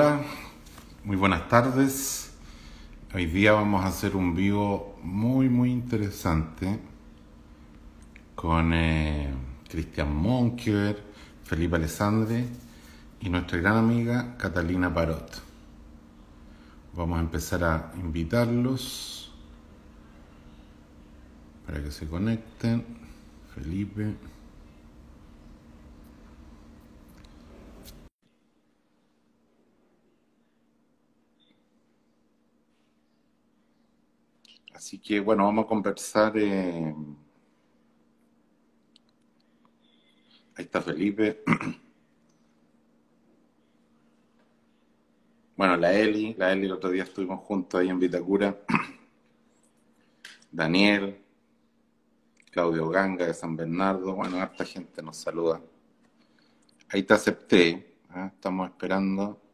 hola, muy buenas tardes. Hoy día vamos a hacer un vivo muy, muy interesante con eh, Cristian Felipe Alessandre y nuestra gran amiga Catalina Parot. Vamos a empezar a invitarlos para que se conecten. Felipe. Así que bueno, vamos a conversar. Eh... Ahí está Felipe. Bueno, la Eli, la Eli el otro día estuvimos juntos ahí en Vitacura. Daniel, Claudio Ganga de San Bernardo, bueno, harta gente nos saluda. Ahí te acepté, ¿eh? estamos esperando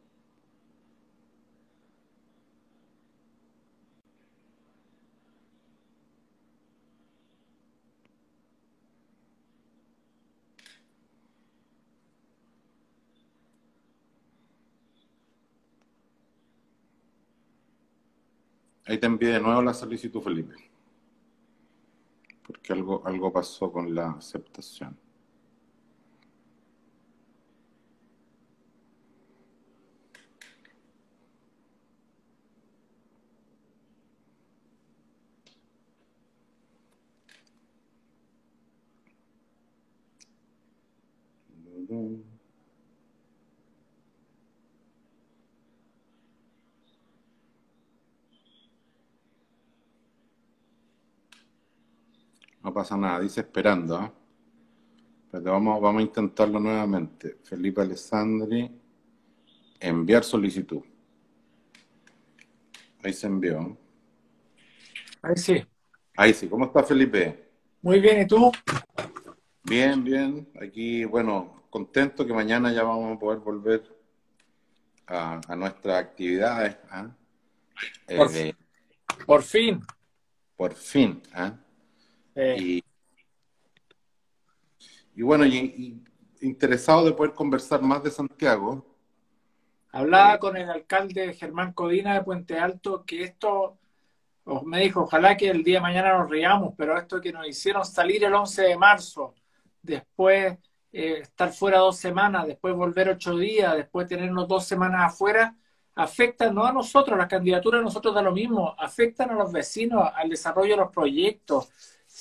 Ahí te envié de nuevo la solicitud, Felipe. Porque algo, algo pasó con la aceptación. No pasa nada, dice esperando. ¿eh? Pero vamos, vamos a intentarlo nuevamente. Felipe Alessandri, enviar solicitud. Ahí se envió. Ahí sí. Ahí sí. ¿Cómo está Felipe? Muy bien, ¿y tú? Bien, bien. Aquí, bueno, contento que mañana ya vamos a poder volver a, nuestras actividades. ¿ah? Por, eh, por, fin. Por fin. ¿Ah? Y, bueno, y, interesado de poder conversar más de Santiago. Hablaba con el alcalde Germán Codina de Puente Alto que esto, me dijo, ojalá que el día de mañana nos riamos, pero esto que nos hicieron salir el 11 de marzo, después eh, estar fuera dos semanas, después volver ocho días, después tenernos dos semanas afuera, afecta no a nosotros, las candidaturas a nosotros da lo mismo, afectan a los vecinos, al desarrollo de los proyectos,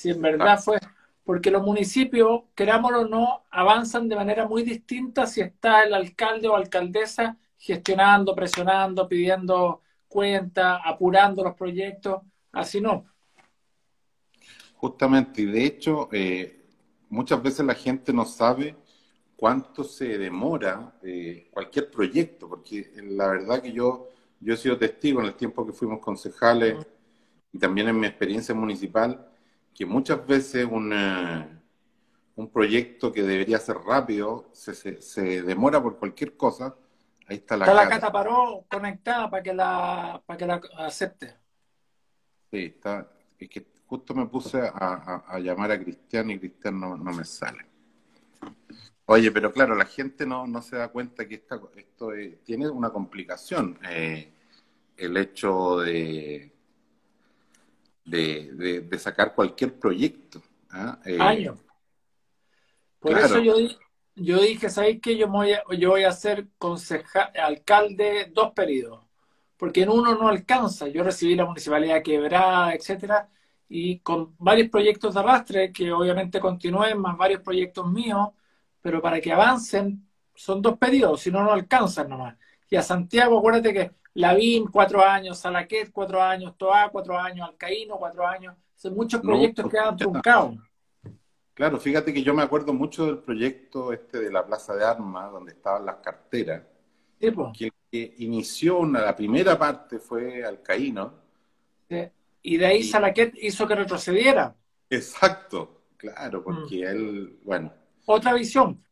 si en verdad fue, porque los municipios, querámoslo o no, avanzan de manera muy distinta si está el alcalde o alcaldesa gestionando, presionando, pidiendo cuenta, apurando los proyectos, así no. Justamente, y de hecho, eh, muchas veces la gente no sabe cuánto se demora eh, cualquier proyecto, porque la verdad que yo, yo he sido testigo en el tiempo que fuimos concejales y también en mi experiencia municipal, que muchas veces un, un proyecto que debería ser rápido se, se, demora por cualquier cosa. Ahí está la está la cata paró conectada para que la para que la acepte. Sí, está. Es que justo me puse a, a, llamar a Cristian y Cristian no, no, me sale. Oye, pero claro, la gente no, no se da cuenta que esta, esto tiene una complicación. Eh, el hecho de, de, de, sacar cualquier proyecto. ¿ah? Eh, Año. Por eso yo, yo dije, ¿sabéis qué? Yo voy, a, yo voy a ser concejal, alcalde dos periodos, porque en uno no alcanza. Yo recibí la municipalidad quebrada, etcétera, y con varios proyectos de arrastre, que obviamente continúen, más varios proyectos míos, pero para que avancen son dos periodos, si no, no alcanzan nomás. Y a Santiago, acuérdate que Lavín, cuatro años, Salaquet, cuatro años, Toa, cuatro años, Alcaíno, cuatro años. Son muchos proyectos que han truncado. Claro, fíjate que yo me acuerdo mucho del proyecto este de la Plaza de Armas, donde estaban las carteras. que, que inició la primera parte fue Alcaíno. Y de ahí Salaquet hizo que retrocediera. Exacto, claro, porque mm. él, bueno. Otra visión.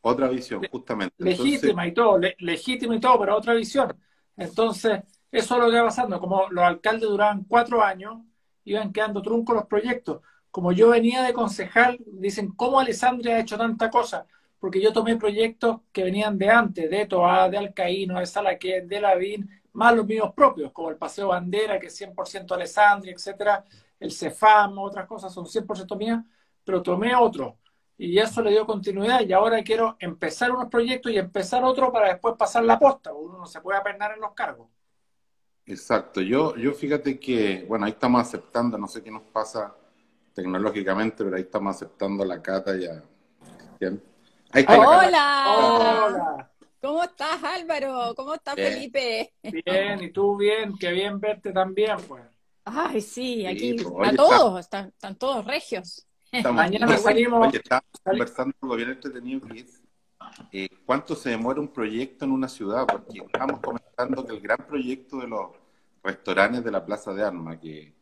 Otra visión, justamente. Legítima y todo, legítima y todo, pero otra visión. Entonces, eso es lo que va pasando. Como los alcaldes duraban cuatro años, iban quedando truncos los proyectos. Como yo venía de concejal, dicen, ¿cómo Alessandria ha hecho tanta cosa? porque yo tomé proyectos que venían de antes, de Toa, de Alcaíno, de Salaquet, de Lavín, más los míos propios, como el Paseo Bandera, que es 100% Alessandri, etcétera, el Cefam, otras cosas son 100% mías, pero tomé otro. Y eso le dio continuidad y ahora quiero empezar unos proyectos y empezar otro para después pasar la posta. Uno no se puede apernar en los cargos. Exacto. Yo, yo fíjate que, bueno, ahí estamos aceptando, no sé qué nos pasa tecnológicamente, pero ahí estamos aceptando la cata ya. Hola. Hola. ¿Cómo estás, Álvaro? ¿Cómo estás, Felipe? Bien, y tú bien, qué bien verte también, pues. Ay, sí, aquí pues, a todos, están, todos regios. Mañana salimos. Oye, conversando algo bien entretenido, Chris. Eh, ¿Cuánto se demora un proyecto en una ciudad? Porque estamos comentando que el gran proyecto de los restaurantes de la Plaza de Armas, que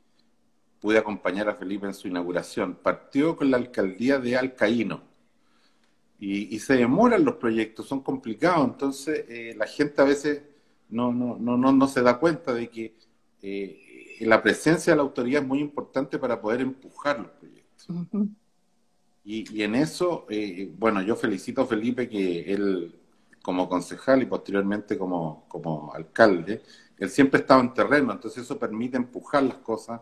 pude acompañar a Felipe en su inauguración, partió con la alcaldía de Alcaíno y, se demoran los proyectos, son complicados, entonces eh, la gente a veces no, no, no, no, no se da cuenta de que eh, la presencia de la autoridad es muy importante para poder empujar los y, y, en eso, eh, bueno, yo felicito a Felipe que él, como concejal y posteriormente como, como alcalde, él siempre estaba en terreno, entonces eso permite empujar las cosas,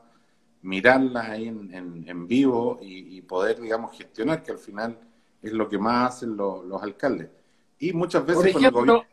mirarlas ahí en, en, vivo y, y poder, digamos, gestionar, que al final es lo que más hacen los, alcaldes. Y muchas veces Por ejemplo,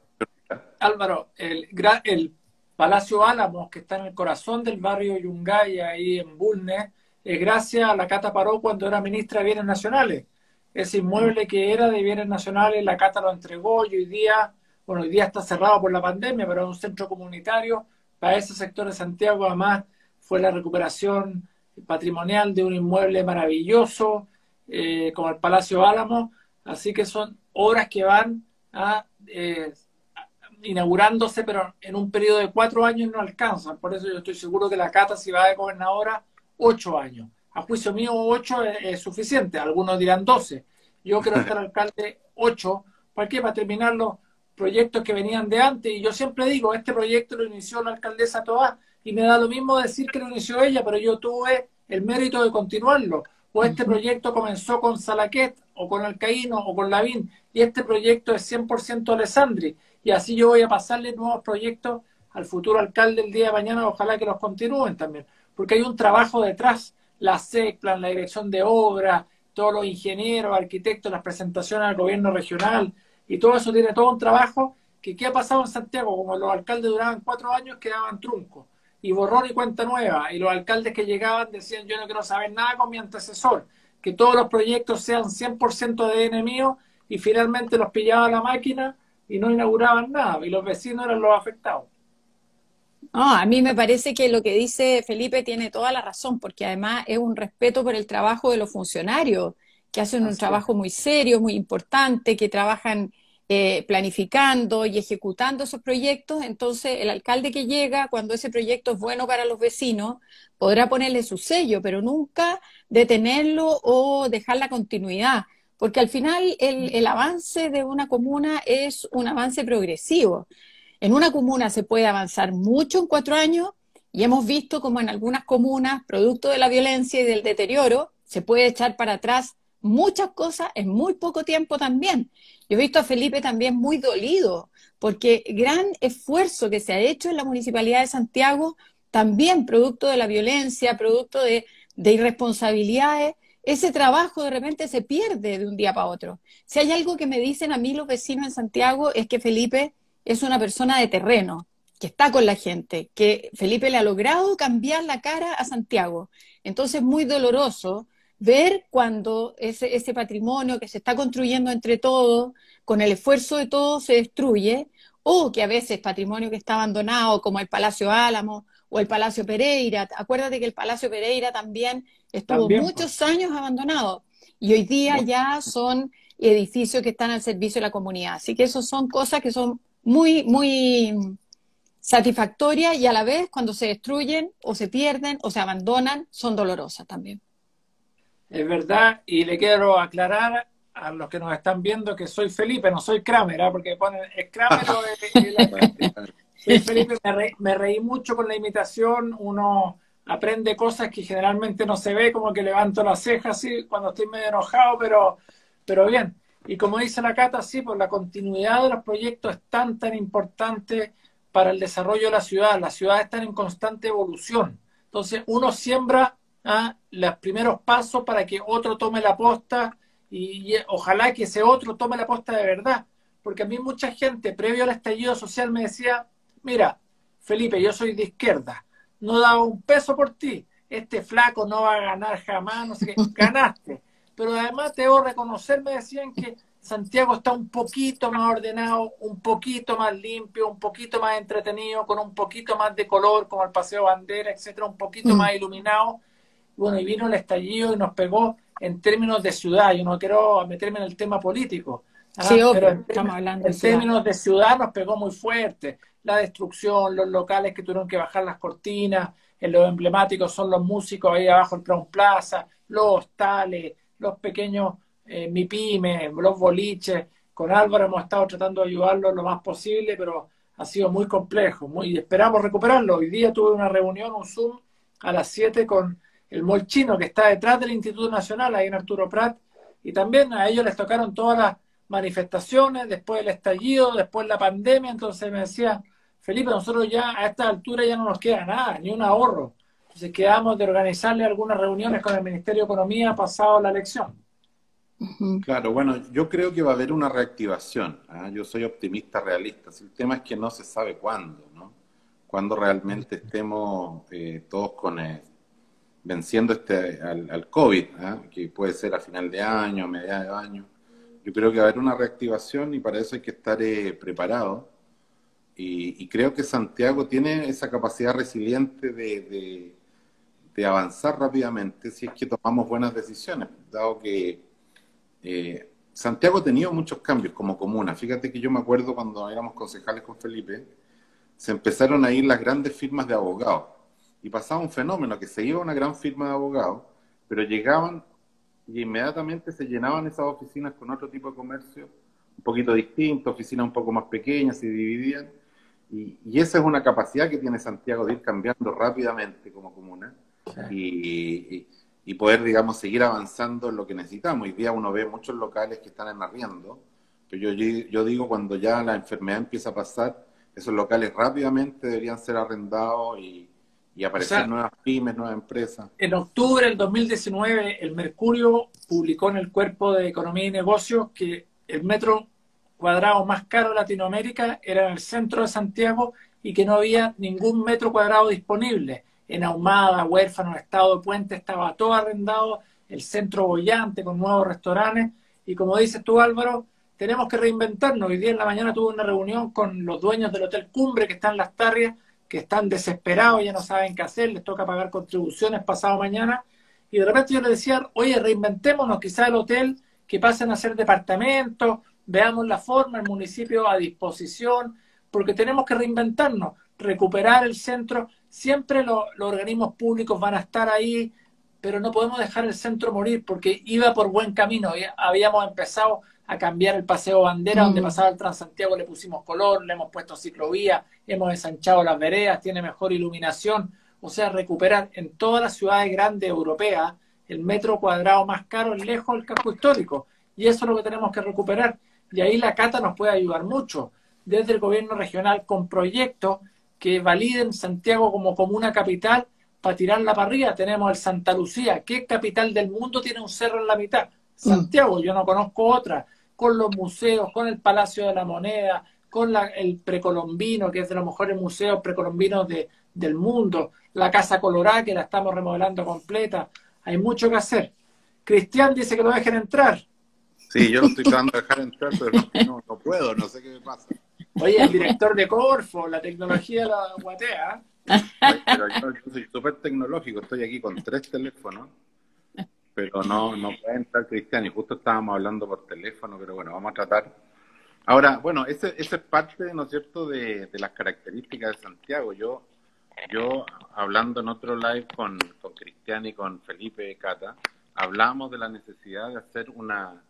Álvaro, el, el Palacio Álamos, que está en el corazón del barrio Yungay, ahí en Bulnes, es gracias a la Cata Paró cuando era ministra de Bienes Nacionales. Ese inmueble que era de Bienes Nacionales, la Cata lo entregó y hoy día, bueno, hoy día está cerrado por la pandemia, pero es un centro comunitario para ese sector de Santiago. Además, fue la recuperación patrimonial de un inmueble maravilloso, eh, como el Palacio Álamo, así que son obras que van a, eh, inaugurándose, pero en un periodo de cuatro años no alcanzan. Por eso yo estoy seguro que la Cata, si va de gobernadora, ocho años. A juicio mío, ocho es, suficiente. Algunos dirán doce. Yo quiero estar alcalde ocho. ¿Para qué? Para terminar los proyectos que venían de antes. Y yo siempre digo, este proyecto lo inició la alcaldesa Toa y me da lo mismo decir que lo inició ella, pero yo tuve el mérito de continuarlo o este proyecto comenzó con Salaquet, o con Alcaíno, o con Lavín, y este proyecto es 100% Alessandri, y así yo voy a pasarle nuevos proyectos al futuro alcalde el día de mañana, ojalá que los continúen también, porque hay un trabajo detrás, la SECPLAN, la dirección de obra, todos los ingenieros, arquitectos, las presentaciones al gobierno regional, y todo eso tiene todo un trabajo que ¿qué ha pasado en Santiago? Como los alcaldes duraban cuatro años, quedaban truncos y borrón y cuenta nueva. Y los alcaldes que llegaban decían, yo no quiero saber nada con mi antecesor, que todos los proyectos sean 100% de enemigo y finalmente los pillaba la máquina y no inauguraban nada y los vecinos eran los afectados. No, a mí me parece que lo que dice Felipe tiene toda la razón, porque además es un respeto por el trabajo de los funcionarios, que hacen un trabajo muy serio, muy importante, que trabajan eh, planificando y ejecutando esos proyectos, entonces el alcalde que llega, cuando ese proyecto es bueno para los vecinos, podrá ponerle su sello, pero nunca detenerlo o dejar la continuidad, porque al final el, el avance de una comuna es un avance progresivo. En una comuna se puede avanzar mucho en cuatro años y hemos visto como en algunas comunas, producto de la violencia y del deterioro, se puede echar para atrás muchas cosas en muy poco tiempo también. Yo he visto a Felipe también muy dolido, porque gran esfuerzo que se ha hecho en la Municipalidad de Santiago, también producto de la violencia, producto de, irresponsabilidades, ese trabajo de repente se pierde de un día para otro. Si hay algo que me dicen a mí los vecinos en Santiago es que Felipe es una persona de terreno, que está con la gente, que Felipe le ha logrado cambiar la cara a Santiago. Entonces, muy doloroso ver cuando ese, ese patrimonio que se está construyendo entre todos, con el esfuerzo de todos, se destruye, o que a veces patrimonio que está abandonado, como el Palacio Álamo o el Palacio Pereira. Acuérdate que el Palacio Pereira también estuvo muchos años abandonado y hoy día ya son edificios que están al servicio de la comunidad. Así que eso son cosas que son muy, muy satisfactorias y a la vez cuando se destruyen o se pierden o se abandonan son dolorosas también. Es verdad, y le quiero aclarar a los que nos están viendo que soy Felipe, no soy Kramer, ¿eh? porque ponen, es Kramer o Soy Felipe, me reí, mucho con la imitación, uno aprende cosas que generalmente no se ve, como que levanto las cejas así cuando estoy medio enojado, pero, pero bien. Y como dice la Cata, sí, pues la continuidad de los proyectos es tan, tan importante para el desarrollo de la ciudad. Las ciudades están en constante evolución. Entonces, uno siembra ¿ah? los primeros pasos para que otro tome la posta y, ojalá que ese otro tome la posta de verdad. Porque a mí mucha gente, previo al estallido social, me decía, mira, Felipe, yo soy de izquierda, no daba un peso por ti, este flaco no va a ganar jamás, no sé qué, ganaste. Pero además te debo reconocer, me decían que Santiago está un poquito más ordenado, un poquito más limpio, un poquito más entretenido, con un poquito más de color, como el Paseo Bandera, etcétera, un poquito mm. más iluminado. Bueno, y vino el estallido y nos pegó en términos de ciudad. Yo no quiero meterme en el tema político. ¿ah? Sí, pero en, estamos hablando en términos de ciudad nos pegó muy fuerte. La destrucción, los locales que tuvieron que bajar las cortinas, en los emblemáticos son los músicos ahí abajo el Crown Plaza, los hostales, los pequeños eh, los boliches. Con Álvaro hemos estado tratando de ayudarlo lo más posible, pero ha sido muy complejo muy, y esperamos recuperarlo. Hoy día tuve una reunión, un Zoom, a las 7 con el Molchino, que está detrás del Instituto Nacional, ahí en Arturo Prat, y también a ellos les tocaron todas las manifestaciones, después el estallido, después la pandemia, entonces me decía, Felipe, nosotros ya a esta altura ya no nos queda nada, ni un ahorro. Entonces quedamos de organizarle algunas reuniones con el Ministerio de Economía pasado la elección. Claro, bueno, yo creo que va a haber una reactivación. ¿ah? Yo soy optimista realista. El tema es que no se sabe cuándo, ¿no? Cuándo realmente estemos eh, todos con, eh, venciendo este al, COVID, ¿ah? que puede ser a final de año, a mediados de año. Yo creo que va a haber una reactivación y para eso hay que estar eh, preparado. Y, creo que Santiago tiene esa capacidad resiliente de, de, avanzar rápidamente si es que tomamos buenas decisiones, dado que eh, Santiago ha tenido muchos cambios como comuna. Fíjate que yo me acuerdo cuando éramos concejales con Felipe, se empezaron a ir las grandes firmas de abogados y pasaba un fenómeno, que se iba una gran firma de abogados, pero llegaban y inmediatamente se llenaban esas oficinas con otro tipo de comercio, un poquito distinto, oficinas un poco más pequeñas, se dividían. Y, esa es una capacidad que tiene Santiago de ir cambiando rápidamente como comuna y, poder, digamos, seguir avanzando en lo que necesitamos. Hoy día uno ve muchos locales que están en arriendo, pero yo, yo digo cuando ya la enfermedad empieza a pasar, esos locales rápidamente deberían ser arrendados y, y aparecer nuevas pymes, nuevas empresas. En octubre del 2019, el Mercurio publicó en el Cuerpo de Economía y Negocios que el metro cuadrado más caro de Latinoamérica era en el centro de Santiago y que no había ningún metro cuadrado disponible. En Ahumada, Huérfano, Estado de Puente estaba todo arrendado, el centro bollante con nuevos restaurantes. Y como dices tú, Álvaro, tenemos que reinventarnos. Hoy día en la mañana tuve una reunión con los dueños del Hotel Cumbre que están en Las Tarrias que están desesperados, ya no saben qué hacer, les toca pagar contribuciones pasado mañana. Y de repente yo les decía, oye, reinventémonos quizá el hotel, que pasen a ser departamentos, veamos la forma, el municipio a disposición, porque tenemos que reinventarnos, recuperar el centro. Siempre los organismos públicos van a estar ahí, pero no podemos dejar el centro morir porque iba por buen camino. Habíamos empezado a cambiar el paseo bandera donde mm. pasaba el Transantiago, le pusimos color, le hemos puesto ciclovía, hemos ensanchado las veredas, tiene mejor iluminación, o sea, recuperar en todas las ciudades grandes europeas el metro cuadrado más caro lejos del casco histórico. Y eso es lo que tenemos que recuperar. Y ahí la Cata nos puede ayudar mucho, desde el gobierno regional, con proyectos que validen Santiago como comuna capital para tirar la parrilla. Tenemos el Santa Lucía. ¿Qué capital del mundo tiene un cerro en la mitad? Mm. Santiago, yo no conozco otra con los museos, con el Palacio de la Moneda, con el precolombino, que es de los mejores museos precolombinos de, del mundo, la Casa Colorada, que la estamos remodelando completa. Hay mucho que hacer. Cristian dice que lo dejen entrar. Sí, yo lo estoy tratando de dejar entrar, pero no, no puedo, no sé qué me pasa. Oye, el director de Corfo, la tecnología la guatea. Pero yo soy súper tecnológico, estoy aquí con tres teléfonos pero no, no puede entrar Cristian y justo estábamos hablando por teléfono, pero bueno, vamos a tratar. Ahora, bueno, ese, ese es parte, ¿no es cierto?, de, de, las características de Santiago. Yo, yo hablando en otro live con, con Cristian y con Felipe Cata, hablamos de la necesidad de hacer una,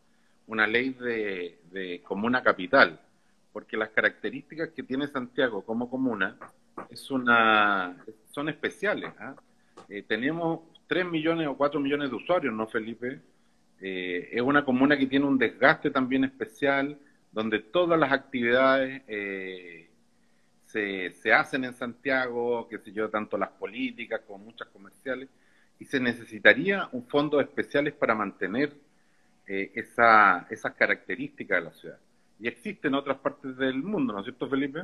una ley de, de comuna capital, porque las características que tiene Santiago como comuna es una, son especiales. ¿ah? Eh, tenemos 3 millones o 4 millones de usuarios, ¿no, Felipe? Eh, es una comuna que tiene un desgaste también especial, donde todas las actividades eh, se, se, hacen en Santiago, qué sé yo, tanto las políticas como muchas comerciales, y se necesitaría un fondo especiales para mantener esa, esas características de la ciudad. Y existe en otras partes del mundo, ¿no es cierto, Felipe?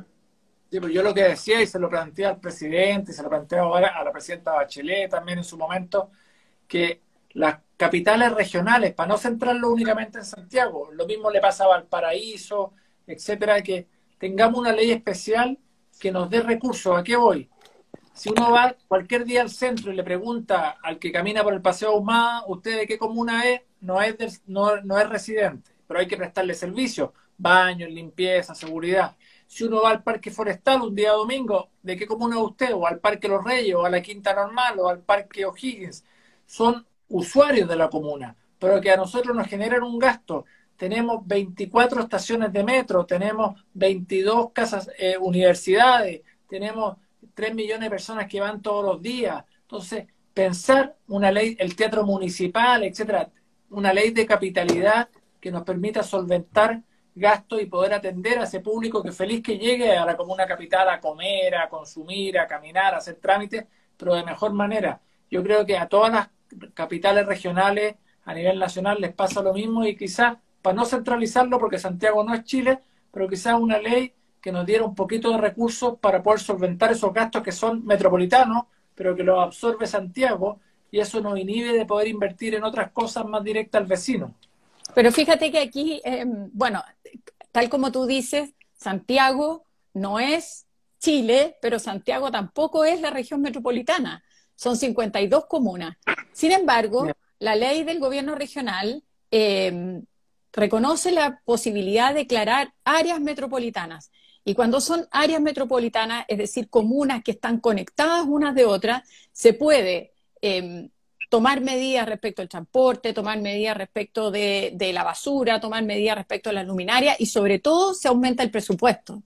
Sí, pues yo lo que decía y se lo planteé al presidente, y se lo planteé ahora a la presidenta Bachelet también en su momento, que las capitales regionales, para no centrarlo únicamente en Santiago, lo mismo le pasaba al Paraíso, etcétera, que tengamos una ley especial que nos dé recursos. ¿A qué voy? Si uno va cualquier día al centro y le pregunta al que camina por el Paseo Ahumada, ¿usted de qué comuna es? No es, no, no es residente, pero hay que prestarle servicios, baños, limpieza, seguridad. Si uno va al Parque Forestal un día domingo, ¿de qué comuna es usted? O al Parque Los Reyes, o a la Quinta Normal, o al Parque O'Higgins. Son usuarios de la comuna, pero que a nosotros nos generan un gasto. Tenemos 24 estaciones de metro, tenemos 22 casas, eh, universidades, tenemos 3 millones de personas que van todos los días. Entonces, pensar una ley, el teatro municipal, etcétera, una ley de capitalidad que nos permita solventar gastos y poder atender a ese público que feliz que llegue a la comuna capital a comer, a consumir, a caminar, a hacer trámites, pero de mejor manera. Yo creo que a todas las capitales regionales a nivel nacional les pasa lo mismo y quizás, para no centralizarlo, porque Santiago no es Chile, pero quizás una ley que nos diera un poquito de recursos para poder solventar esos gastos que son metropolitanos, pero que los absorbe Santiago y eso nos inhibe de poder invertir en otras cosas más directas al vecino. Pero fíjate que aquí, eh, bueno, tal como tú dices, Santiago no es Chile, pero Santiago tampoco es la región metropolitana son 52 comunas. Sin embargo, la ley del gobierno regional eh, reconoce la posibilidad de declarar áreas metropolitanas. Y cuando son áreas metropolitanas, es decir, comunas que están conectadas unas de otras, se puede eh, tomar medidas respecto al transporte, tomar medidas respecto de, la basura, tomar medidas respecto a la luminaria y sobre todo se aumenta el presupuesto.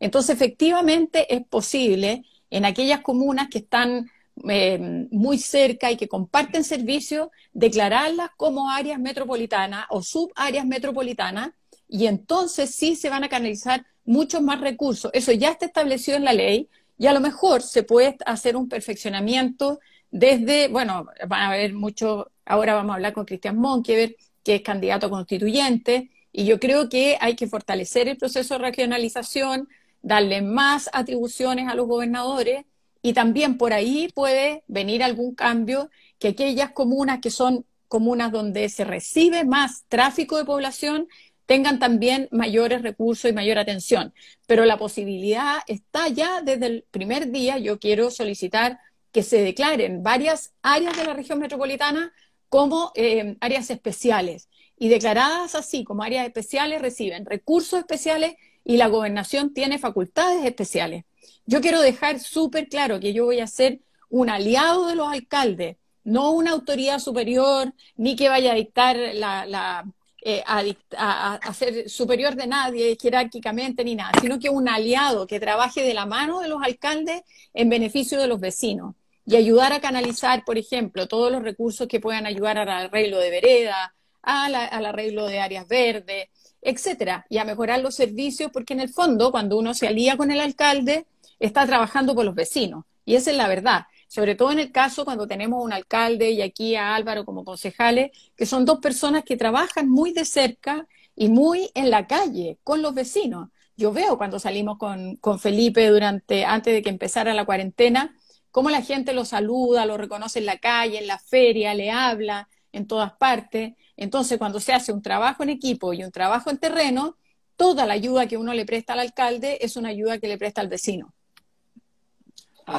Entonces, efectivamente, es posible en aquellas comunas que están eh, muy cerca y que comparten servicios, declararlas como áreas metropolitanas o subáreas metropolitanas y entonces sí se van a canalizar muchos más recursos. Eso ya está establecido en la ley y a lo mejor se puede hacer un perfeccionamiento desde, bueno, van a haber mucho, ahora vamos a hablar con Cristian Monkever, que es candidato constituyente, y yo creo que hay que fortalecer el proceso de regionalización, darle más atribuciones a los gobernadores y también por ahí puede venir algún cambio que aquellas comunas que son comunas donde se recibe más tráfico de población tengan también mayores recursos y mayor atención. Pero la posibilidad está ya desde el primer día. Yo quiero solicitar que se declaren varias áreas de la región metropolitana como eh, áreas especiales. Y declaradas así como áreas especiales reciben recursos especiales y la gobernación tiene facultades especiales. Yo quiero dejar súper claro que yo voy a ser un aliado de los alcaldes, no una autoridad superior, ni que vaya a dictar la, eh, a, ser superior de nadie jerárquicamente ni nada, sino que un aliado que trabaje de la mano de los alcaldes en beneficio de los vecinos y ayudar a canalizar, por ejemplo, todos los recursos que puedan ayudar al arreglo de vereda, al arreglo de áreas verdes, etcétera, y a mejorar los servicios, porque en el fondo, cuando uno se alía con el alcalde, está trabajando por los vecinos. Y esa es la verdad. Sobre todo en el caso cuando tenemos un alcalde y aquí a Álvaro como concejales, que son dos personas que trabajan muy de cerca y muy en la calle con los vecinos. Yo veo cuando salimos con, con Felipe durante, antes de que empezara la cuarentena, cómo la gente lo saluda, lo reconoce en la calle, en la feria, le habla en todas partes. Entonces, cuando se hace un trabajo en equipo y un trabajo en terreno, toda la ayuda que uno le presta al alcalde es una ayuda que le presta al vecino.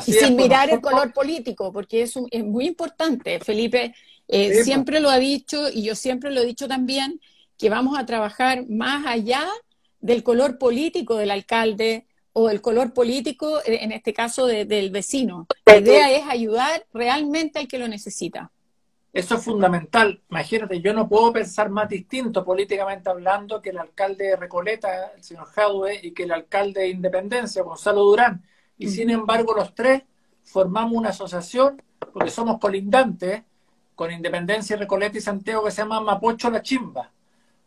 y sin mirar el color político, porque es, es muy importante. Felipe eh, siempre lo ha dicho y yo siempre lo he dicho también, que vamos a trabajar más allá del color político del alcalde o el color político, eh, en este caso, del vecino. La idea es ayudar realmente al que lo necesita. Eso es fundamental. Imagínate, yo no puedo pensar más distinto políticamente hablando que el alcalde de Recoleta, el señor Jadwe, y que el alcalde de Independencia, Gonzalo Durán. Y sin embargo, los tres formamos una asociación, porque somos colindantes, con Independencia, Recoleta y Santiago que se llama Mapocho La Chimba,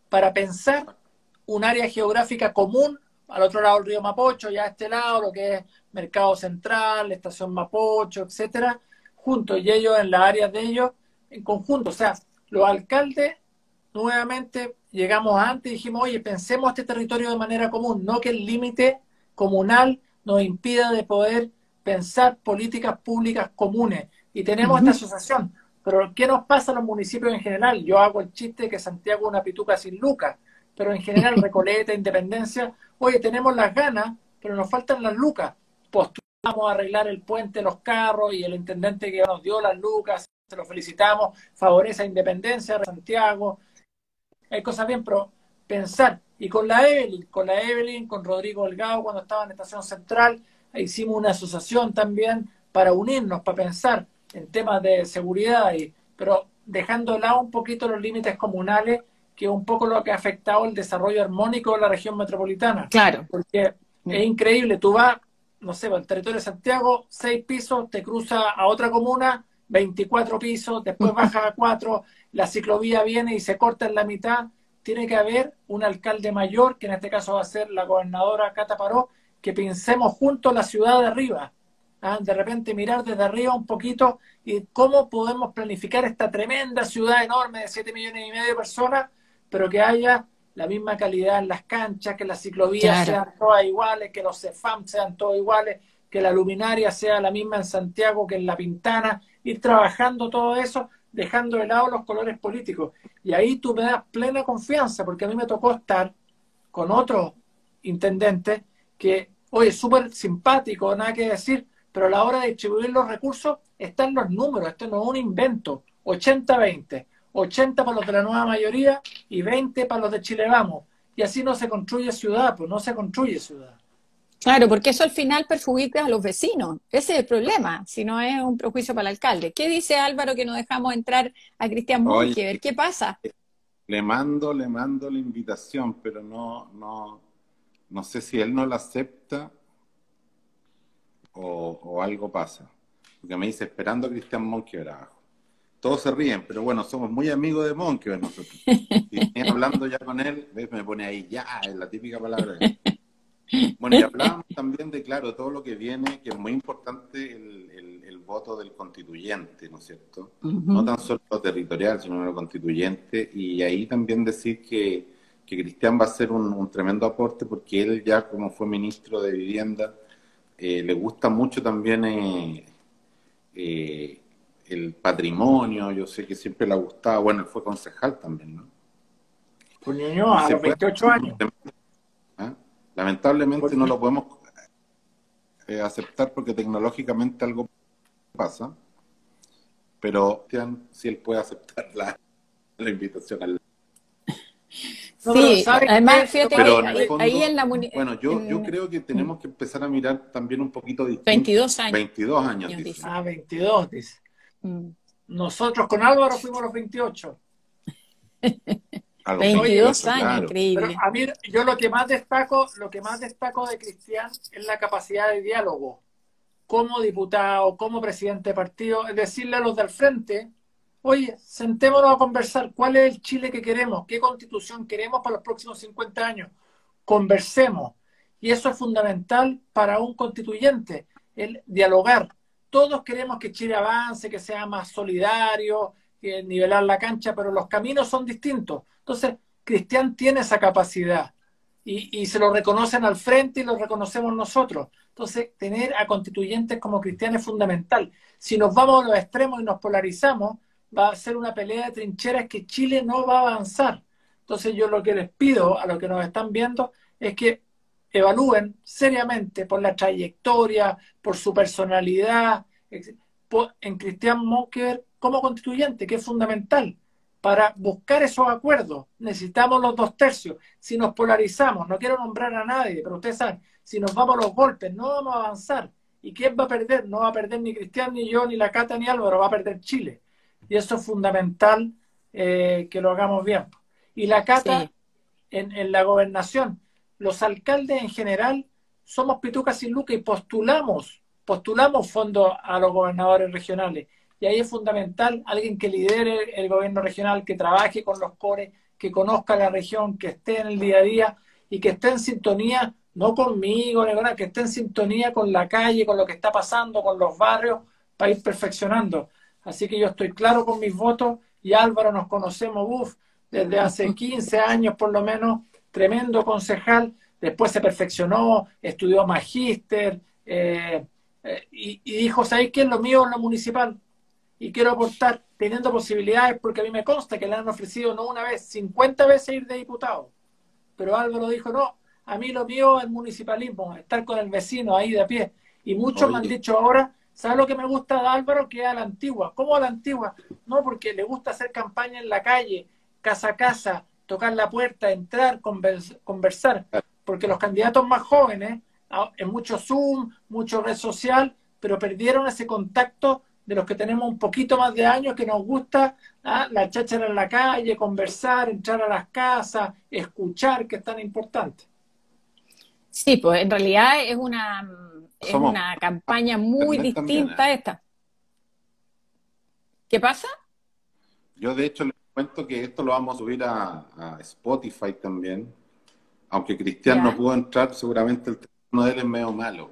para pensar un área geográfica común al otro lado del río Mapocho, ya a este lado, lo que es Mercado Central, Estación Mapocho, etcétera, juntos, y ellos en las áreas de ellos en conjunto. O sea, los alcaldes nuevamente llegamos antes y dijimos, oye, pensemos este territorio de manera común, no que el límite comunal nos impida de poder pensar políticas públicas comunes. Y tenemos esta asociación. Pero ¿qué nos pasa a los municipios en general? Yo hago el chiste de que Santiago es una pituca sin lucas, pero en general Recoleta, Independencia, oye, tenemos las ganas, pero nos faltan las lucas. Postulamos a arreglar el puente, los carros y el intendente que nos dio las lucas, se lo felicitamos, favorece a Independencia, Santiago, hay cosas bien, pero pensar, y con la Evelyn, con la Evelyn, con Rodrigo Delgado cuando estaba en Estación Central, hicimos una asociación también para unirnos, para pensar en temas de seguridad, pero dejando de lado un poquito los límites comunales, que es un poco lo que ha afectado el desarrollo armónico de la región metropolitana. Claro. Porque es increíble, tú vas, no sé, el territorio de Santiago, seis pisos, te cruza a otra comuna, 24 pisos, después baja a cuatro, la ciclovía viene y se corta en la mitad. Tiene que haber un alcalde mayor, que en este caso va a ser la gobernadora Cata Paró, que pensemos juntos la ciudad de arriba. ¿ah? De repente mirar desde arriba un poquito y cómo podemos planificar esta tremenda ciudad enorme de 7 millones y medio de personas, pero que haya la misma calidad en las canchas, que las ciclovías sean todas iguales, que los CEFAM sean todos iguales, que la luminaria sea la misma en Santiago que en La Pintana, ir trabajando todo eso, dejando de lado los colores políticos. Y ahí tú me das plena confianza, porque a mí me tocó estar con otro intendente que, oye, súper simpático, nada que decir, pero a la hora de distribuir los recursos están los números, esto no es un invento, 80-20, 80 para los de la nueva mayoría y 20 para los de Chile Vamos. Y así no se construye ciudad, pues no se construye ciudad. Claro, porque eso al final perjudica a los vecinos. Ese es el problema, si no es un prejuicio para el alcalde. ¿Qué dice Álvaro que no dejamos entrar a Cristian ver ¿Qué pasa? Le mando, le mando la invitación, pero no, no, no sé si él no la acepta o, algo pasa. Porque me dice, esperando a Cristian Monkever abajo. Todos se ríen, pero bueno, somos muy amigos de Monkever nosotros. Y hablando ya con él, ¿ves? me pone ahí, ya, es la típica palabra. Bueno, y hablábamos también de, claro, todo lo que viene, que es muy importante el, voto del constituyente, ¿no es cierto? No tan solo lo territorial, sino lo constituyente. Y ahí también decir que, que Cristian va a ser un, tremendo aporte porque él ya como fue ministro de Vivienda, eh, le gusta mucho también eh, eh, el patrimonio, yo sé que siempre le ha gustado, bueno, él fue concejal también, ¿no? Pues niño, a los 28 años. Lamentablemente no lo podemos eh, aceptar porque tecnológicamente algo pasa, pero si él puede aceptar la, invitación al... Sí, además, fíjate ahí en la Bueno, yo, yo creo que tenemos que empezar a mirar también un poquito distinto. 22 años. 22 años, dice. Ah, 22, dice. Mm. Nosotros con Álvaro fuimos los 28. 22 años, increíble. a mí, yo lo que más destaco, lo que más destaco de Cristian es la capacidad de diálogo. Como diputado, como presidente de partido, es decirle a los del frente, oye, sentémonos a conversar, ¿cuál es el Chile que queremos? ¿Qué constitución queremos para los próximos 50 años? Conversemos. Y eso es fundamental para un constituyente, el dialogar. Todos queremos que Chile avance, que sea más solidario, que nivelar la cancha, pero los caminos son distintos. Entonces, Cristian tiene esa capacidad y, se lo reconocen al frente y lo reconocemos nosotros. Entonces, tener a constituyentes como Cristian es fundamental. Si nos vamos a los extremos y nos polarizamos, va a ser una pelea de trincheras que Chile no va a avanzar. Entonces, yo lo que les pido a los que nos están viendo es que evalúen seriamente por la trayectoria, por su personalidad, en Cristian Mocker como constituyente, que es fundamental para buscar esos acuerdos. Necesitamos los dos tercios. Si nos polarizamos, no quiero nombrar a nadie, pero ustedes saben, si nos vamos a los golpes, no vamos a avanzar. ¿Y quién va a perder? No va a perder ni Cristian, ni yo, ni la Cata, ni Álvaro, va a perder Chile. Y eso es fundamental eh, que lo hagamos bien. Y la Cata, en, en la gobernación, los alcaldes en general somos pitucas sin lucas y postulamos, postulamos fondos a los gobernadores regionales y ahí es fundamental alguien que lidere el gobierno regional, que trabaje con los cores, que conozca la región, que esté en el día a día y que esté en sintonía, no conmigo, que esté en sintonía con la calle, con lo que está pasando, con los barrios, para ir perfeccionando. Así que yo estoy claro con mis votos y Álvaro nos conocemos, desde hace 15 años por lo menos, tremendo concejal, después se perfeccionó, estudió magíster eh, eh, y, y, dijo, ¿sabéis qué es lo mío en lo municipal? Y quiero aportar teniendo posibilidades, porque a mí me consta que le han ofrecido no una vez, 50 veces ir de diputado. Pero Álvaro dijo, no, a mí lo mío es el municipalismo, estar con el vecino ahí de a pie. Y muchos me han dicho ahora, ¿sabes lo que me gusta de Álvaro? Que es a la antigua. ¿Cómo a la antigua? No, porque le gusta hacer campaña en la calle, casa a casa, tocar la puerta, entrar, conversar. Porque los candidatos más jóvenes, ah, en mucho Zoom, mucho red social, pero perdieron ese contacto de los que tenemos un poquito más de años que nos gusta ¿ah? la cháchara en la calle, conversar, entrar a las casas, escuchar, que es tan importante. Sí, pues en realidad es una, es una campaña muy distinta ¿eh? esta. ¿Qué pasa? Yo de hecho cuento que esto lo vamos a subir a, Spotify también. Aunque Cristian no pudo entrar, seguramente el teléfono de él es medio malo.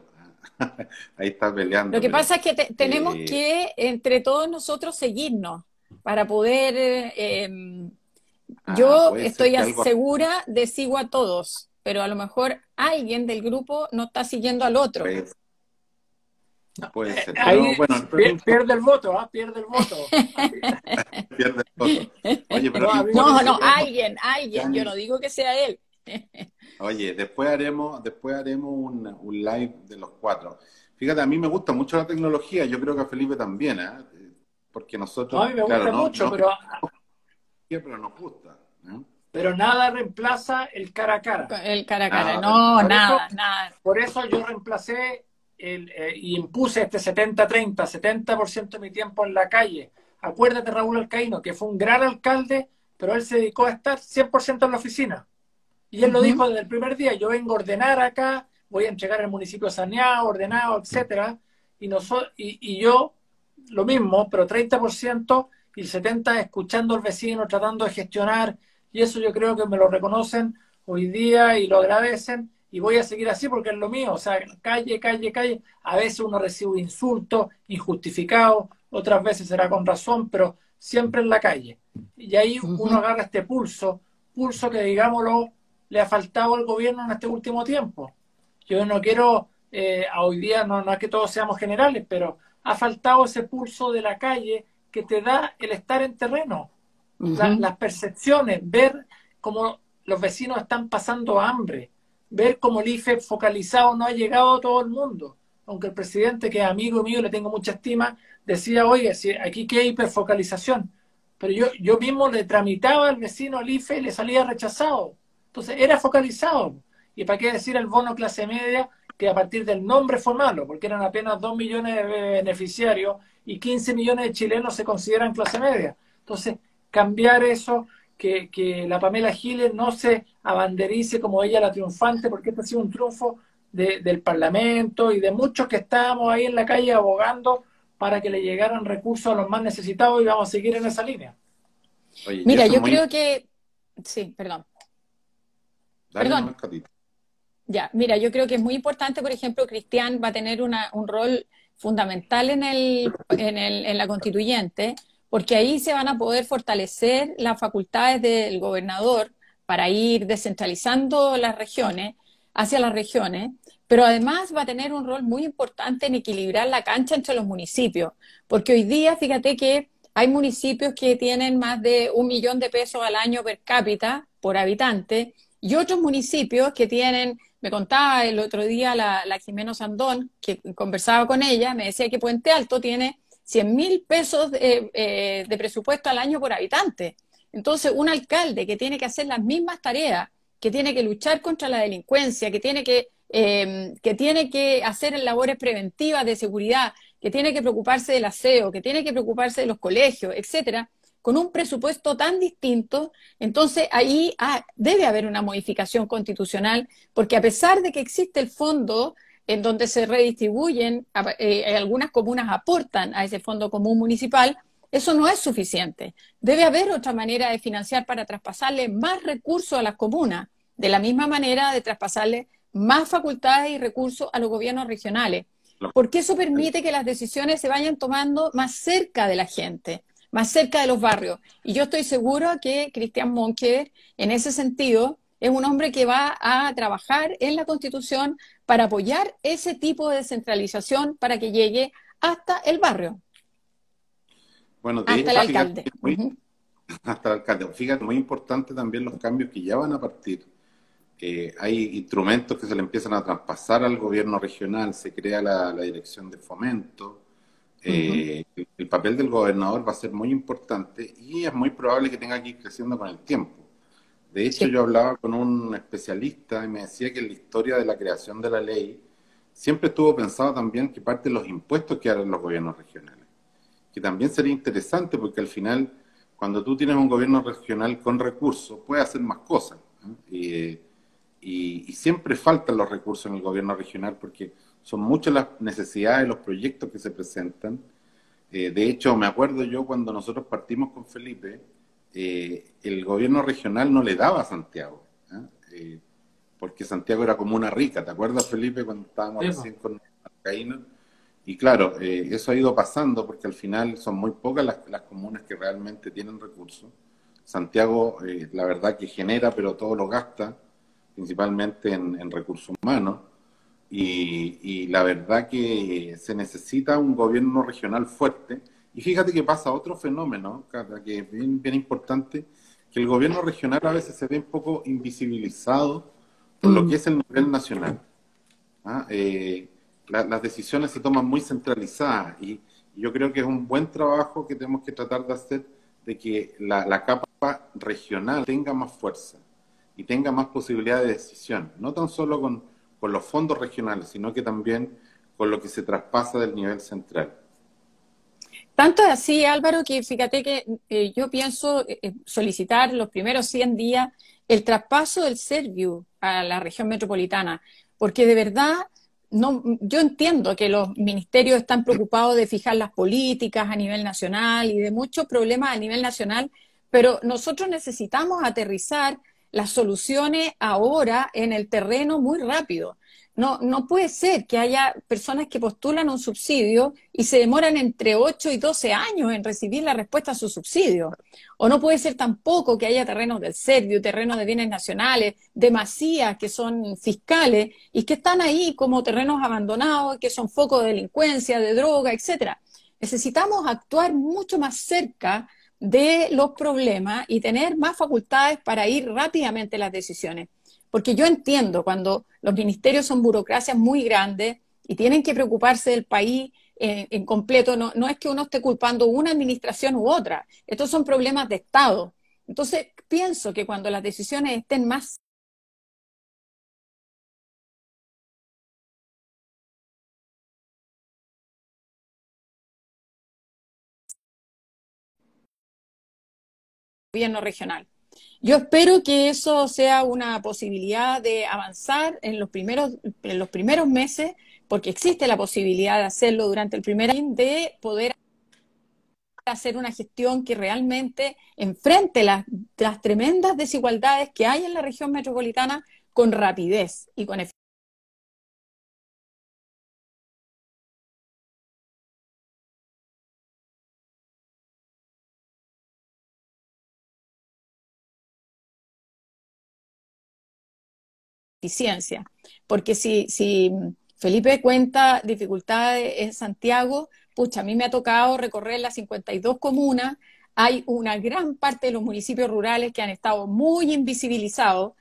Ahí está peleando. Lo que pasa es que tenemos eh, que, entre todos nosotros, seguirnos para poder... Eh, ah, yo estoy segura de sigo a todos, pero a lo mejor alguien del grupo no está siguiendo al otro. Puede ser. Ahí bueno, pierde el voto, ¿ah? Pierde el voto. pierde el voto. Oye, pero no, no, alguien, alguien. Yo no digo que sea él. Oye, después haremos, después haremos un, un, live de los cuatro. Fíjate, a mí me gusta mucho la tecnología, yo creo que a Felipe también, ¿eh? Porque nosotros... a mí me gusta mucho, pero... Pero nos gusta. ¿eh? Pero nada reemplaza el cara a cara. El cara a cara, no, nada, nada. Por eso yo reemplacé el, eh, y impuse este 70-30, 70%, de mi tiempo en la calle. Acuérdate, Raúl Alcaíno, que fue un gran alcalde, pero él se dedicó a estar 100% en la oficina. Y él lo dijo desde el primer día, yo vengo a ordenar acá, voy a entregar el municipio saneado, ordenado, etcétera, y, y, y yo lo mismo, pero 30% y el 70% escuchando al vecino, tratando de gestionar, y eso yo creo que me lo reconocen hoy día y lo agradecen, y voy a seguir así porque es lo mío, o sea, calle, calle, calle, a veces uno recibe insultos injustificados, otras veces será con razón, pero siempre en la calle. Y ahí uno agarra este pulso, pulso que digámoslo, le ha faltado al gobierno en este último tiempo. Yo no quiero, eh, a hoy día no, no es que todos seamos generales, pero ha faltado ese pulso de la calle que te da el estar en terreno, las percepciones, ver cómo los vecinos están pasando hambre, ver cómo el IFE focalizado no ha llegado a todo el mundo. Aunque el presidente, que es amigo mío, le tengo mucha estima, decía, oye, si aquí que hay hiperfocalización. Pero yo, yo mismo le tramitaba al vecino el IFE y le salía rechazado. Entonces era focalizado. ¿Y para qué decir el bono clase media? Que a partir del nombre fue malo, porque eran apenas 2 millones de beneficiarios y 15 millones de chilenos se consideran clase media. Entonces, cambiar eso, que, que la Pamela Giles no se abanderice como ella la triunfante, porque este ha sido un triunfo del Parlamento y de muchos que estábamos ahí en la calle abogando para que le llegaran recursos a los más necesitados y vamos a seguir en esa línea. Mira, yo creo que... Sí, perdón. Perdón. Ya, mira, yo creo que es muy importante, por ejemplo, Cristian va a tener una, un rol fundamental en, el, en, el, en la constituyente, porque ahí se van a poder fortalecer las facultades del gobernador para ir descentralizando las regiones hacia las regiones, pero además va a tener un rol muy importante en equilibrar la cancha entre los municipios, porque hoy día, fíjate que hay municipios que tienen más de un millón de pesos al año per cápita por habitante y otros municipios que tienen, me contaba el otro día la, la Jimeno Sandón, que conversaba con ella, me decía que Puente Alto tiene 100 mil pesos de, eh, de presupuesto al año por habitante. Entonces, un alcalde que tiene que hacer las mismas tareas, que tiene que luchar contra la delincuencia, que tiene que, eh, que tiene que hacer labores preventivas de seguridad, que tiene que preocuparse del aseo, que tiene que preocuparse de los colegios, etcétera, con un presupuesto tan distinto, entonces ahí ah, debe haber una modificación constitucional, porque a pesar de que existe el fondo en donde se redistribuyen, eh, algunas comunas aportan a ese fondo común municipal, eso no es suficiente. Debe haber otra manera de financiar para traspasarle más recursos a las comunas, de la misma manera de traspasarle más facultades y recursos a los gobiernos regionales, porque eso permite que las decisiones se vayan tomando más cerca de la gente, más cerca de los barrios. Y yo estoy seguro que Cristian Monker, en ese sentido, es un hombre que va a trabajar en la Constitución para apoyar ese tipo de descentralización para que llegue hasta el barrio. Bueno, hasta el alcalde. Hasta el alcalde. Fíjate, muy importante también los cambios que ya van a partir. hay instrumentos que se le empiezan a traspasar al gobierno regional, se crea la, dirección de fomento. Eh, el, papel del gobernador va a ser muy importante y es muy probable que tenga que ir creciendo con el tiempo. De hecho, yo hablaba con un especialista y me decía que en la historia de la creación de la ley siempre estuvo pensado también que parte de los impuestos que harán los gobiernos regionales. Que también sería interesante porque al final, cuando tú tienes un gobierno regional con recursos, puede hacer más cosas. y, siempre faltan los recursos en el gobierno regional porque son muchas las necesidades, los proyectos que se presentan. Eh, de hecho, me acuerdo yo cuando nosotros partimos con Felipe, eh, el gobierno regional no le daba a Santiago, ¿eh? Eh, porque Santiago era como una rica, ¿te acuerdas Felipe cuando estábamos recién con Alcaíno? Y claro, eso ha ido pasando porque al final son muy pocas las, las comunas que realmente tienen recursos. Santiago, la verdad que genera, pero todo lo gasta, principalmente en, recursos humanos. Y, y, la verdad que se necesita un gobierno regional fuerte y fíjate que pasa otro fenómeno, que es bien, bien importante, que el gobierno regional a veces se ve un poco invisibilizado por lo mm. que es el nivel nacional. ¿ah? Eh, las decisiones se toman muy centralizadas y, yo creo que es un buen trabajo que tenemos que tratar de hacer de que la, capa regional tenga más fuerza y tenga más posibilidad de decisión, no tan solo con, con los fondos regionales, sino que también con lo que se traspasa del nivel central. Tanto es así, Álvaro, que fíjate que eh, yo pienso eh, eh, solicitar los primeros 100 días el traspaso del Serviu a la región metropolitana, porque de verdad no, yo entiendo que los ministerios están preocupados de fijar las políticas a nivel nacional y de muchos problemas a nivel nacional, pero nosotros necesitamos aterrizar las soluciones ahora en el terreno muy rápido. No, no puede ser que haya personas que postulan un subsidio y se demoran entre 8 y 12 años en recibir la respuesta a su subsidio. O no puede ser tampoco que haya terrenos del Servio, terrenos de bienes nacionales, de que son fiscales y que están ahí como terrenos abandonados, que son focos de delincuencia, de droga, etcétera. Necesitamos actuar mucho más cerca de los problemas y tener más facultades para ir rápidamente las decisiones. Porque yo entiendo cuando los ministerios son burocracias muy grandes y tienen que preocuparse del país en, completo, no, no es que uno esté culpando una administración u otra, estos son problemas de Estado. Entonces, pienso que cuando las decisiones estén más gobierno regional. Yo espero que eso sea una posibilidad de avanzar en los primeros, en los primeros meses, porque existe la posibilidad de hacerlo durante el primer año, de poder hacer una gestión que realmente enfrente las, las tremendas desigualdades que hay en la región metropolitana con rapidez y con eficiencia. Porque si, si Felipe cuenta dificultades en Santiago, pucha, a mí me ha tocado recorrer las 52 comunas, hay una gran parte de los municipios rurales que han estado muy invisibilizados,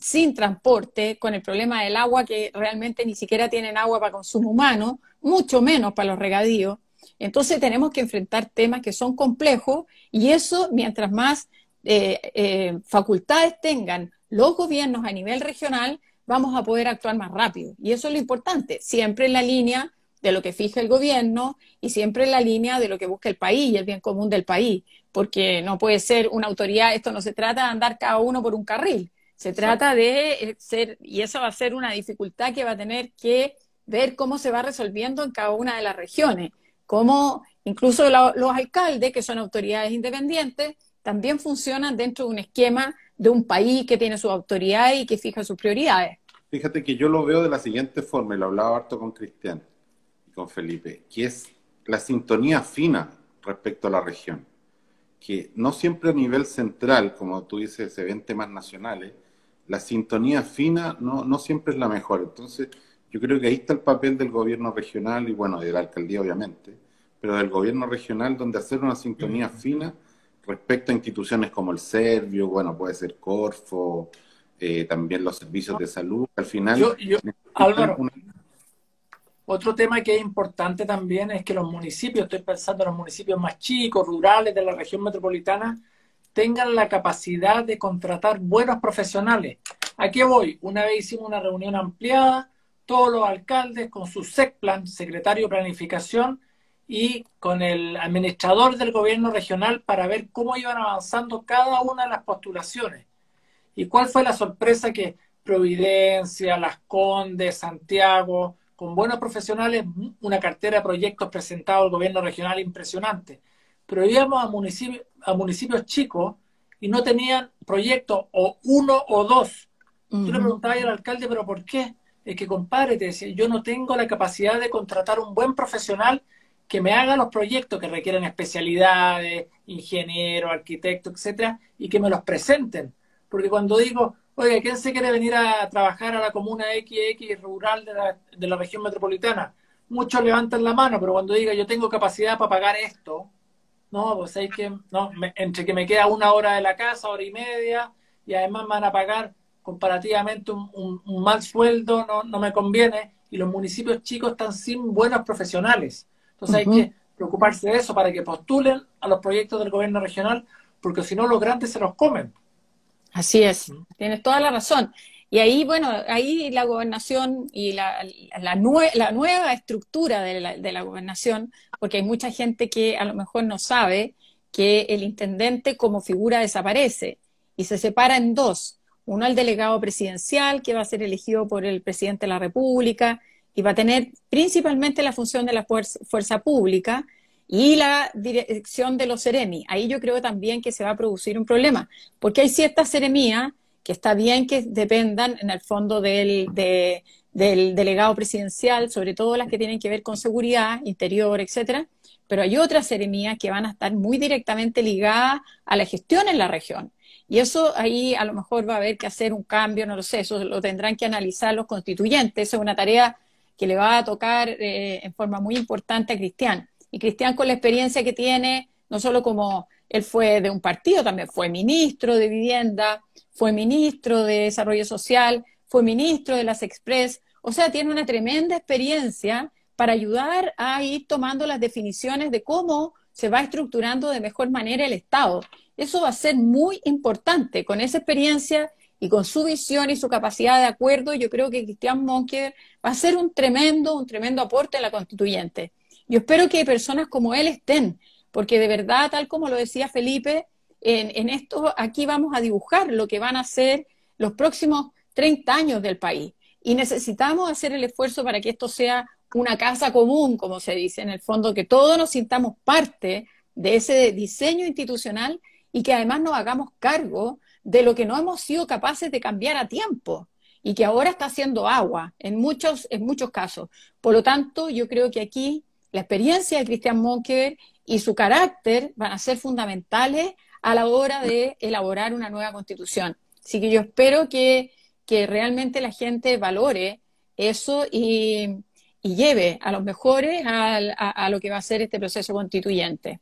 sin transporte, con el problema del agua, que realmente ni siquiera tienen agua para consumo humano, mucho menos para los regadíos. Entonces tenemos que enfrentar temas que son complejos y eso, mientras más eh, eh, facultades tengan los gobiernos a nivel regional, vamos a poder actuar más rápido. Y eso es lo importante, siempre en la línea de lo que fija el gobierno y siempre en la línea de lo que busca el país y el bien común del país, porque no puede ser una autoridad, esto no se trata de andar cada uno por un carril, se trata de eh, ser, y eso va a ser una dificultad que va a tener que ver cómo se va resolviendo en cada una de las regiones, cómo incluso los alcaldes, que son autoridades independientes, también funcionan dentro de un esquema de un país que tiene su autoridad y que fija sus prioridades. Fíjate que yo lo veo de la siguiente forma, y lo hablaba harto con Cristian y con Felipe, que es la sintonía fina respecto a la región, que no siempre a nivel central, como tú dices, se ven temas nacionales, la sintonía fina no, no siempre es la mejor. Entonces, yo creo que ahí está el papel del gobierno regional y, bueno, de la alcaldía, obviamente, pero del gobierno regional, donde hacer una sintonía fina respecto a instituciones como el Servio, bueno, puede ser Corfo, eh, también los servicios de salud. Al final, Álvaro, otro tema que es importante también es que los municipios, estoy pensando en los municipios más chicos, rurales de la región metropolitana, tengan la capacidad de contratar buenos profesionales. ¿A qué voy? Una vez hicimos una reunión ampliada, todos los alcaldes con su SECPLAN, secretario de planificación, y con el administrador del gobierno regional para ver cómo iban avanzando cada una de las postulaciones. ¿Y cuál fue la sorpresa que Providencia, Las Condes, Santiago, con buenos profesionales, una cartera de proyectos presentados al gobierno regional impresionante? Pero íbamos a municipios, a municipios chicos y no tenían proyectos o uno o dos. Tú le preguntabas al alcalde, ¿pero por qué? Es que, compadre, te decía, yo no tengo la capacidad de contratar un buen profesional que me haga los proyectos que requieren especialidades, ingeniero, arquitecto, etcétera, y que me los presenten. Porque cuando digo, oye, ¿quién se quiere venir a trabajar a la comuna XX rural de la, de la región metropolitana? Muchos levantan la mano, pero cuando diga yo tengo capacidad para pagar esto, no, pues hay que, no, entre que me queda una hora de la casa, hora y media, y además me van a pagar comparativamente un, mal sueldo, no, no, me conviene, y los municipios chicos están sin buenos profesionales. Entonces hay que preocuparse de eso para que postulen a los proyectos del gobierno regional, porque si no los grandes se los comen. Así es, tienes toda la razón. Y ahí, bueno, ahí la gobernación y la, la, nueva estructura de la, de la, gobernación, porque hay mucha gente que a lo mejor no sabe que el intendente como figura desaparece y se separa en dos. Uno el delegado presidencial, que va a ser elegido por el presidente de la República y va a tener principalmente la función de la fuerza pública, y la dirección de los seremi. Ahí yo creo también que se va a producir un problema, porque hay ciertas seremías que está bien que dependan en el fondo del, del delegado presidencial, sobre todo las que tienen que ver con seguridad, interior, etcétera, pero hay otras seremías que van a estar muy directamente ligadas a la gestión en la región. Y eso ahí a lo mejor va a haber que hacer un cambio, no lo sé, eso lo tendrán que analizar los constituyentes, eso es una tarea que le va a tocar eh, en forma muy importante a Cristian. Y Cristian con la experiencia que tiene, no solo como él fue de un partido, también fue ministro de vivienda, fue ministro de desarrollo social, fue ministro de las Express, o sea, tiene una tremenda experiencia para ayudar a ir tomando las definiciones de cómo se va estructurando de mejor manera el Estado. Eso va a ser muy importante. Con esa experiencia y con su visión y su capacidad de acuerdo, yo creo que Cristian Monker va a ser un tremendo, un tremendo aporte a la constituyente. Yo espero que personas como él estén, porque de verdad, tal como lo decía Felipe, en, esto aquí vamos a dibujar lo que van a ser los próximos 30 años del país. Y necesitamos hacer el esfuerzo para que esto sea una casa común, como se dice, en el fondo, que todos nos sintamos parte de ese diseño institucional y que además nos hagamos cargo de lo que no hemos sido capaces de cambiar a tiempo y que ahora está haciendo agua en muchos, en muchos casos. Por lo tanto, yo creo que aquí la experiencia de Cristian Monkever y su carácter van a ser fundamentales a la hora de elaborar una nueva constitución. Así que yo espero que, realmente la gente valore eso y, lleve a los mejores a, lo que va a ser este proceso constituyente.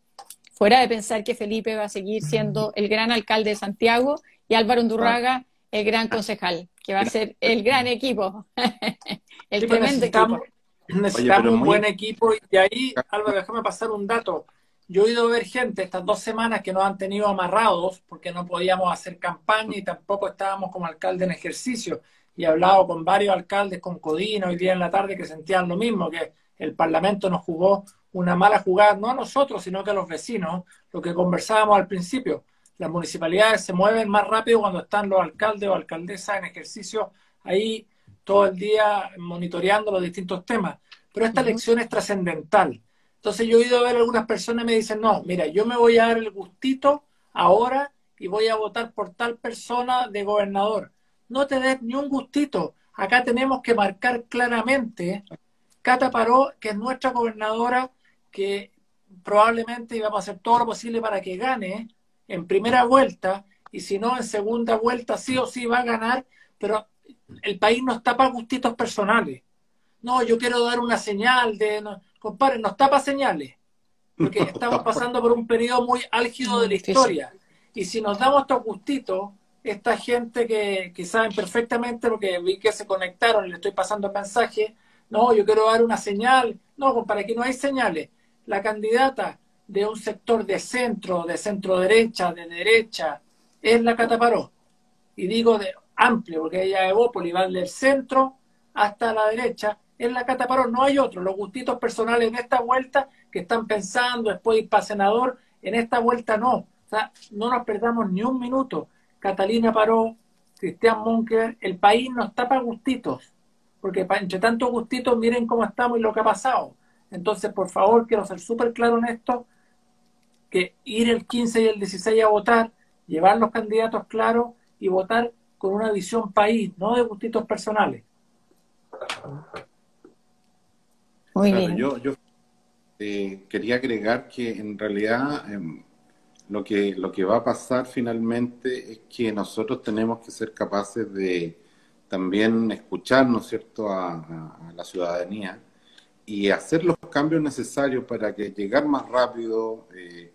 Fuera de pensar que Felipe va a seguir siendo el gran alcalde de Santiago y Álvaro Undurraga el gran concejal, que va a ser el gran equipo, el tremendo equipo. Necesitamos un buen equipo y ahí, Álvaro, déjame pasar un dato. Yo he ido a ver gente estas dos semanas que nos han tenido amarrados porque no podíamos hacer campaña y tampoco estábamos como alcalde en ejercicio. Y he hablado con varios alcaldes, con Codino hoy día en la tarde, que sentían lo mismo, que el Parlamento nos jugó una mala jugada, no a nosotros, sino que a los vecinos, lo que conversábamos al principio. Las municipalidades se mueven más rápido cuando están los alcaldes o alcaldesas en ejercicio ahí todo el día monitoreando los distintos temas, pero esta elección es trascendental. Entonces yo he ido a ver a algunas personas y me dicen, no, mira, yo me voy a dar el gustito ahora y voy a votar por tal persona de gobernador. No te des ni un gustito. Acá tenemos que marcar claramente, Cata Paró, que es nuestra gobernadora, que probablemente íbamos a hacer todo lo posible para que gane en primera vuelta, y si no, en segunda vuelta sí o sí va a ganar, pero el país no está para gustitos personales. No, yo quiero dar una señal de... No, compadre, no está para señales, porque estamos pasando por un periodo muy álgido de la historia. Y si nos damos estos gustitos, esta gente que, que saben perfectamente, porque vi que se conectaron y le estoy pasando mensajes, no, yo quiero dar una señal. No, compadre, aquí no hay señales. La candidata de un sector de centro, de centro derecha, de derecha, es la Cataparó. Y digo de amplio, porque ella es Evópolis, va del centro hasta la derecha, es la Cataparó, no hay otro. Los gustitos personales en esta vuelta que están pensando después ir para senador, en esta vuelta no. O sea, no nos perdamos ni un minuto. Catalina Paró, Cristian Munker, el país no está para gustitos, porque entre tantos gustitos miren cómo estamos y lo que ha pasado. Entonces, por favor, quiero ser súper claro en esto, que ir el 15 y el 16 a votar, llevar los candidatos claros y votar con una visión país, no de gustitos personales. Muy bien. Yo, yo eh, quería agregar que en realidad em, lo, que, lo que va a pasar finalmente es que nosotros tenemos que ser capaces de también escuchar, ¿no es cierto?, a, la ciudadanía y hacer los cambios necesarios para que llegar más rápido, eh,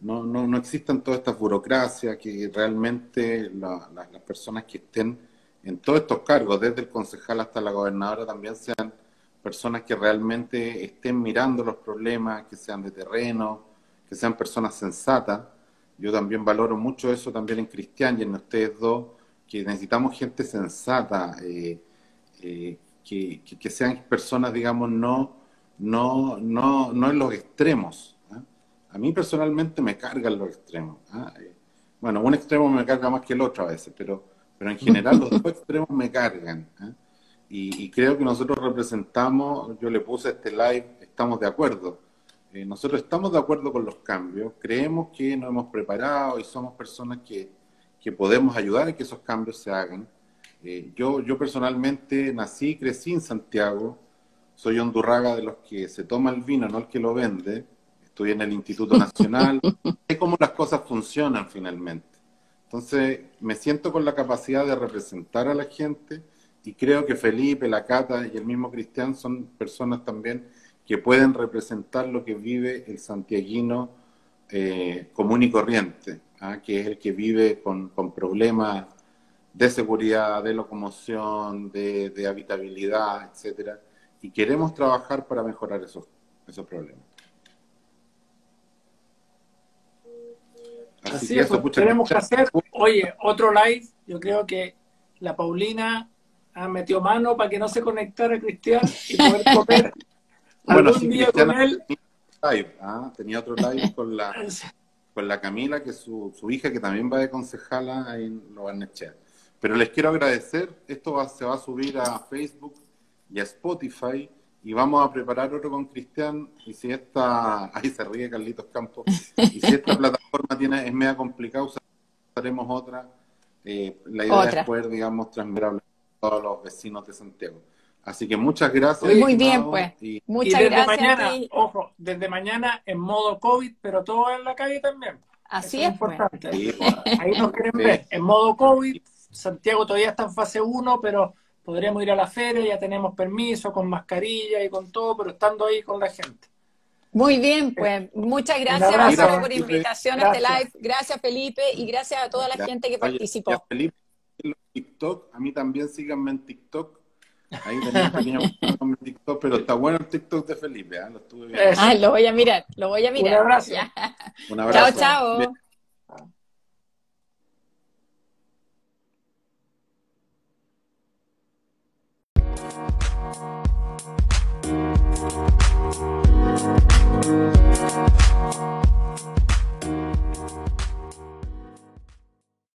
no, no, no, existan todas estas burocracias, que realmente las personas que estén en todos estos cargos, desde el concejal hasta la gobernadora, también sean personas que realmente estén mirando los problemas, que sean de terreno, que sean personas sensatas. Yo también valoro mucho eso también en Cristian y en ustedes dos, que necesitamos gente sensata, eh, eh, que, que, sean personas, digamos, no, no, no, no en los extremos. ¿ah? A mí personalmente me cargan los extremos. ¿ah? Eh, bueno, un extremo me carga más que el otro a veces, pero, pero en general los dos extremos me cargan. ¿ah? Y, creo que nosotros representamos, yo le puse este live, estamos de acuerdo. Eh, nosotros estamos de acuerdo con los cambios, creemos que nos hemos preparado y somos personas que, que podemos ayudar a que esos cambios se hagan. Eh, yo, yo personalmente nací y crecí en Santiago, soy hondurraga de los que se toma el vino, no el que lo vende. Estoy en el Instituto Nacional, sé cómo las cosas funcionan finalmente. Entonces, me siento con la capacidad de representar a la gente y creo que Felipe, la Cata y el mismo Cristian son personas también que pueden representar lo que vive el santiaguino eh, común y corriente, ¿ah? que es el que vive con, problemas de seguridad, de locomoción, de, habitabilidad, etcétera, y queremos trabajar para mejorar esos, esos problemas. Así, es, pues, tenemos que hacer, oye, otro live, yo creo que la Paulina ha metido mano para que no se conectara Cristian y poder comer bueno, algún día con él. Live, ¿ah? Tenía otro live con la, con la Camila, que es su, su hija, que también va de concejala en Lobarnechea. Pero les quiero agradecer, esto se va a subir a Facebook y a Spotify y vamos a preparar otro con Cristian y si esta, ahí se ríe Carlitos Campos, y si esta plataforma tiene, es media complicada, usaremos otra. Eh, la idea es poder, digamos, transmitir todos los vecinos de Santiago. Así que muchas gracias. Muy bien, pues. muchas desde gracias. Mañana, ojo, desde mañana en modo COVID, pero todo en la calle también. Así es. Pues. importante. Ahí nos quieren ver. En modo COVID, Santiago todavía está en fase 1, pero podríamos ir a la feria, ya tenemos permiso, con mascarilla y con todo, pero estando ahí con la gente. Muy bien, pues muchas gracias por invitación a este live. Gracias Felipe y gracias a toda la gente que participó. Felipe, TikTok, a mí también síganme en TikTok. Ahí tenemos un TikTok, pero está bueno el TikTok de Felipe, ¿eh? lo estuve viendo. Ah, lo voy a mirar, lo voy a mirar. Un abrazo. Un abrazo. Chao, chao. Thank